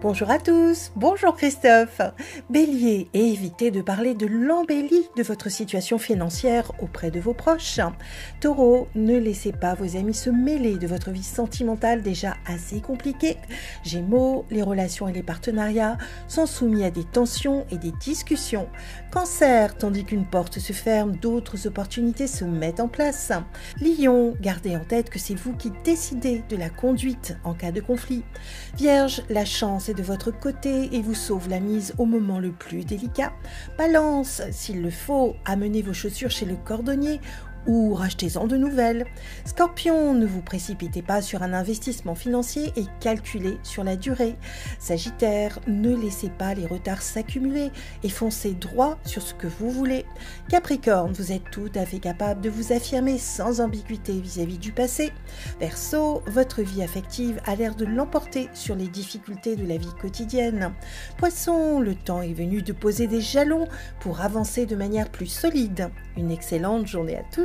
Bonjour à tous, bonjour Christophe. Bélier, évitez de parler de l'embellie de votre situation financière auprès de vos proches. Taureau, ne laissez pas vos amis se mêler de votre vie sentimentale déjà assez compliquée. Gémeaux, les relations et les partenariats sont soumis à des tensions et des discussions. Cancer, tandis qu'une porte se ferme, d'autres opportunités se mettent en place. Lion, gardez en tête que c'est vous qui décidez de la conduite en cas de conflit. Vierge, la chance de votre côté et vous sauve la mise au moment le plus délicat. Balance, s'il le faut, amenez vos chaussures chez le cordonnier ou rachetez-en de nouvelles. Scorpion, ne vous précipitez pas sur un investissement financier et calculez sur la durée. Sagittaire, ne laissez pas les retards s'accumuler et foncez droit sur ce que vous voulez. Capricorne, vous êtes tout à fait capable de vous affirmer sans ambiguïté vis-à-vis du passé. Verseau, votre vie affective a l'air de l'emporter sur les difficultés de la vie quotidienne. Poisson, le temps est venu de poser des jalons pour avancer de manière plus solide. Une excellente journée à